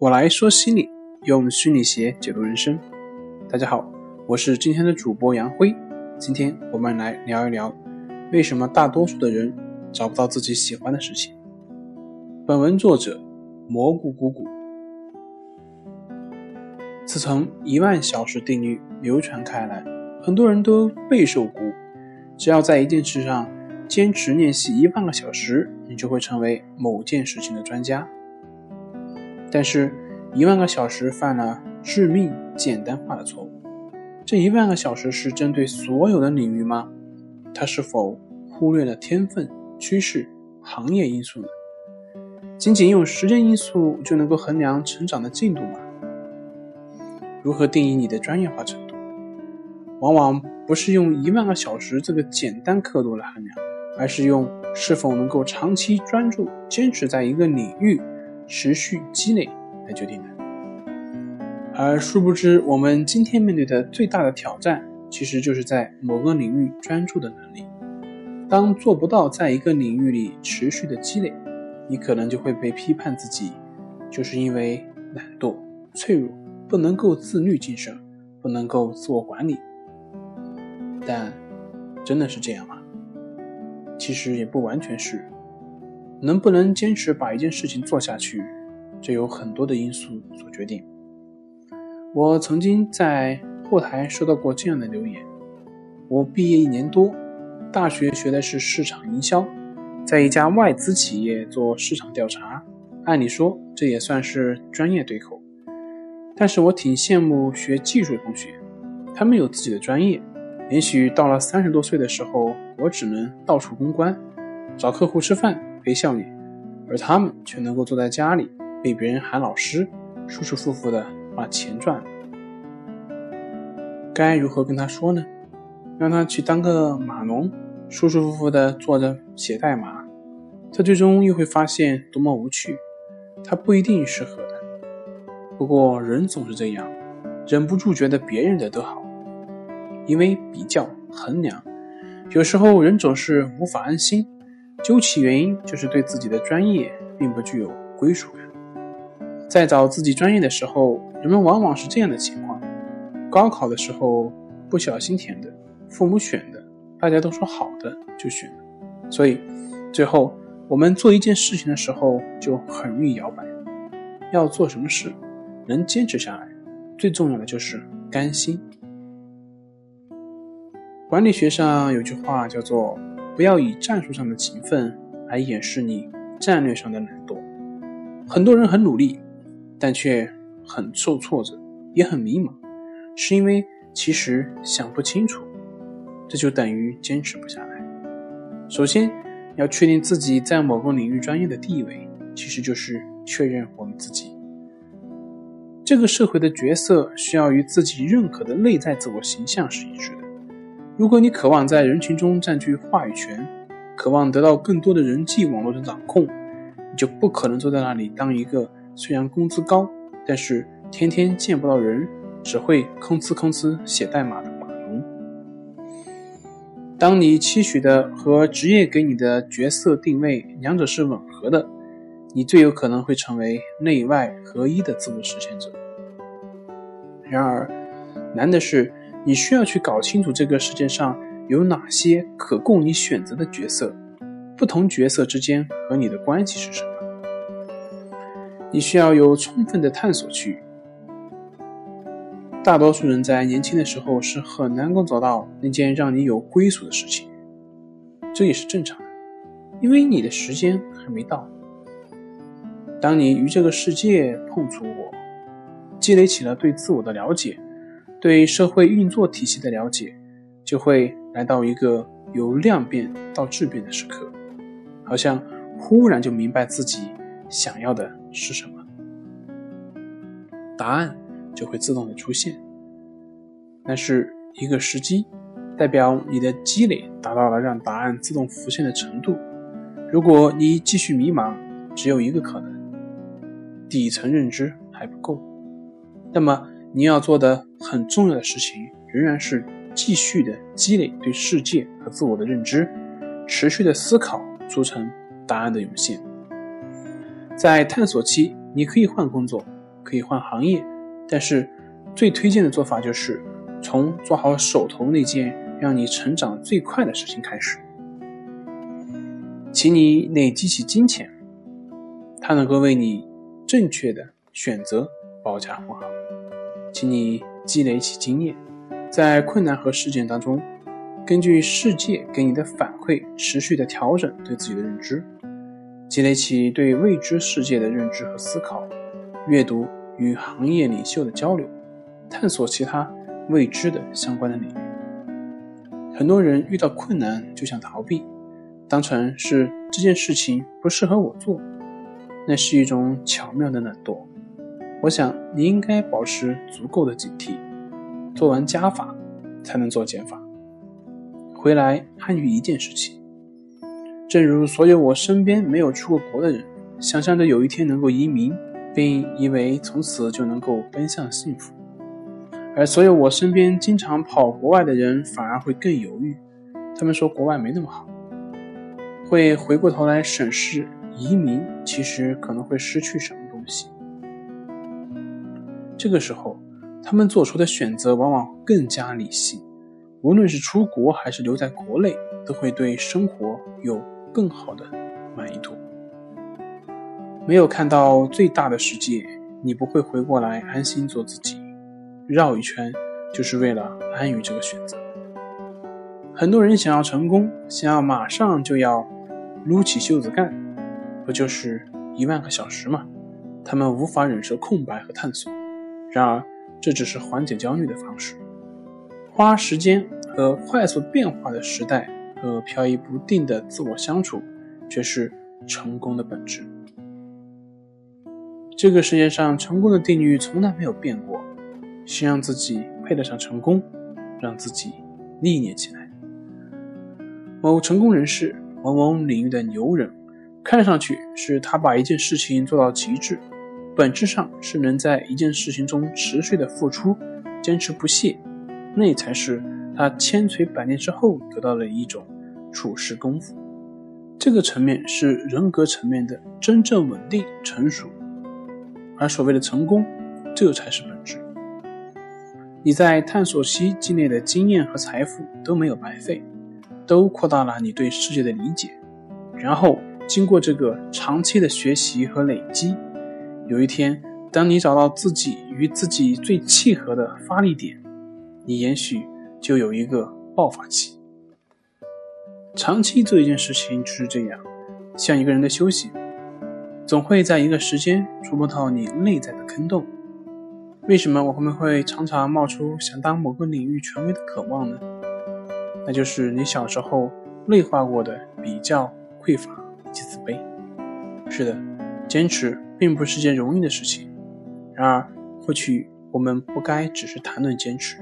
我来说心理，用虚拟鞋解读人生。大家好，我是今天的主播杨辉。今天我们来聊一聊，为什么大多数的人找不到自己喜欢的事情。本文作者蘑菇姑姑。自从一万小时定律流传开来，很多人都备受鼓舞。只要在一件事上坚持练习一万个小时，你就会成为某件事情的专家。但是，一万个小时犯了致命简单化的错误。这一万个小时是针对所有的领域吗？它是否忽略了天分、趋势、行业因素呢？仅仅用时间因素就能够衡量成长的进度吗？如何定义你的专业化程度？往往不是用一万个小时这个简单刻度来衡量，而是用是否能够长期专注、坚持在一个领域。持续积累来决定的，而殊不知，我们今天面对的最大的挑战，其实就是在某个领域专注的能力。当做不到在一个领域里持续的积累，你可能就会被批判自己，就是因为懒惰、脆弱，不能够自律晋升，不能够自我管理。但真的是这样吗？其实也不完全是。能不能坚持把一件事情做下去，这有很多的因素所决定。我曾经在后台收到过这样的留言：我毕业一年多，大学学的是市场营销，在一家外资企业做市场调查，按理说这也算是专业对口。但是我挺羡慕学技术的同学，他们有自己的专业，也许到了三十多岁的时候，我只能到处公关，找客户吃饭。陪笑脸，而他们却能够坐在家里被别人喊老师，舒舒服服的把钱赚了。该如何跟他说呢？让他去当个码农，舒舒服服的坐着写代码，他最终又会发现多么无趣，他不一定适合的。不过人总是这样，忍不住觉得别人的都好，因为比较衡量，有时候人总是无法安心。究其原因，就是对自己的专业并不具有归属感。在找自己专业的时候，人们往往是这样的情况：高考的时候不小心填的，父母选的，大家都说好的就选了。所以，最后我们做一件事情的时候就很容易摇摆。要做什么事，能坚持下来，最重要的就是甘心。管理学上有句话叫做。不要以战术上的勤奋来掩饰你战略上的懒惰。很多人很努力，但却很受挫折，也很迷茫，是因为其实想不清楚，这就等于坚持不下来。首先，要确定自己在某个领域专业的地位，其实就是确认我们自己这个社会的角色需要与自己认可的内在自我形象是一致的。如果你渴望在人群中占据话语权，渴望得到更多的人际网络的掌控，你就不可能坐在那里当一个虽然工资高，但是天天见不到人，只会吭哧吭哧写代码的码农。当你期许的和职业给你的角色定位两者是吻合的，你最有可能会成为内外合一的自我实现者。然而，难的是。你需要去搞清楚这个世界上有哪些可供你选择的角色，不同角色之间和你的关系是什么？你需要有充分的探索区域。大多数人在年轻的时候是很难够找到那件让你有归属的事情，这也是正常的，因为你的时间还没到。当你与这个世界碰触过，积累起了对自我的了解。对社会运作体系的了解，就会来到一个由量变到质变的时刻，好像忽然就明白自己想要的是什么，答案就会自动的出现。那是一个时机，代表你的积累达到了让答案自动浮现的程度。如果你继续迷茫，只有一个可能：底层认知还不够。那么。你要做的很重要的事情，仍然是继续的积累对世界和自我的认知，持续的思考，促成答案的涌现。在探索期，你可以换工作，可以换行业，但是最推荐的做法就是从做好手头那件让你成长最快的事情开始。请你累积起金钱，它能够为你正确的选择保驾护航。请你积累起经验，在困难和事件当中，根据世界给你的反馈，持续的调整对自己的认知，积累起对未知世界的认知和思考，阅读与行业领袖的交流，探索其他未知的相关的领域。很多人遇到困难就想逃避。当成是这件事情不适合我做，那是一种巧妙的懒惰。我想你应该保持足够的警惕，做完加法才能做减法，回来安于一件事情。正如所有我身边没有出过国的人，想象着有一天能够移民，并以为从此就能够奔向幸福；而所有我身边经常跑国外的人，反而会更犹豫。他们说国外没那么好。会回过头来审视移民，其实可能会失去什么东西。这个时候，他们做出的选择往往更加理性。无论是出国还是留在国内，都会对生活有更好的满意度。没有看到最大的世界，你不会回过来安心做自己。绕一圈，就是为了安于这个选择。很多人想要成功，想要马上就要。撸起袖子干，不就是一万个小时吗？他们无法忍受空白和探索。然而，这只是缓解焦虑的方式。花时间和快速变化的时代和飘逸不定的自我相处，却是成功的本质。这个世界上成功的定律从来没有变过：先让自己配得上成功，让自己历练起来。某成功人士。某某领域的牛人，看上去是他把一件事情做到极致，本质上是能在一件事情中持续的付出，坚持不懈，那才是他千锤百炼之后得到的一种处事功夫。这个层面是人格层面的真正稳定成熟，而所谓的成功，这才是本质。你在探索期积累的经验和财富都没有白费。都扩大了你对世界的理解，然后经过这个长期的学习和累积，有一天，当你找到自己与自己最契合的发力点，你也许就有一个爆发期。长期做一件事情就是这样，像一个人的修行，总会在一个时间触摸到你内在的坑洞。为什么我们会常常冒出想当某个领域权威的渴望呢？那就是你小时候内化过的比较、匮乏以及自卑。是的，坚持并不是件容易的事情。然而，或许我们不该只是谈论坚持，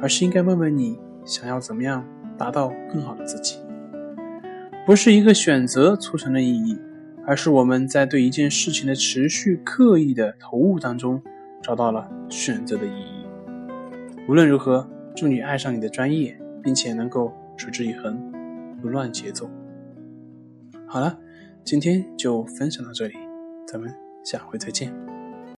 而是应该问问你想要怎么样达到更好的自己。不是一个选择促成了意义，而是我们在对一件事情的持续、刻意的投入当中找到了选择的意义。无论如何，祝你爱上你的专业。并且能够持之以恒，不乱节奏。好了，今天就分享到这里，咱们下回再见。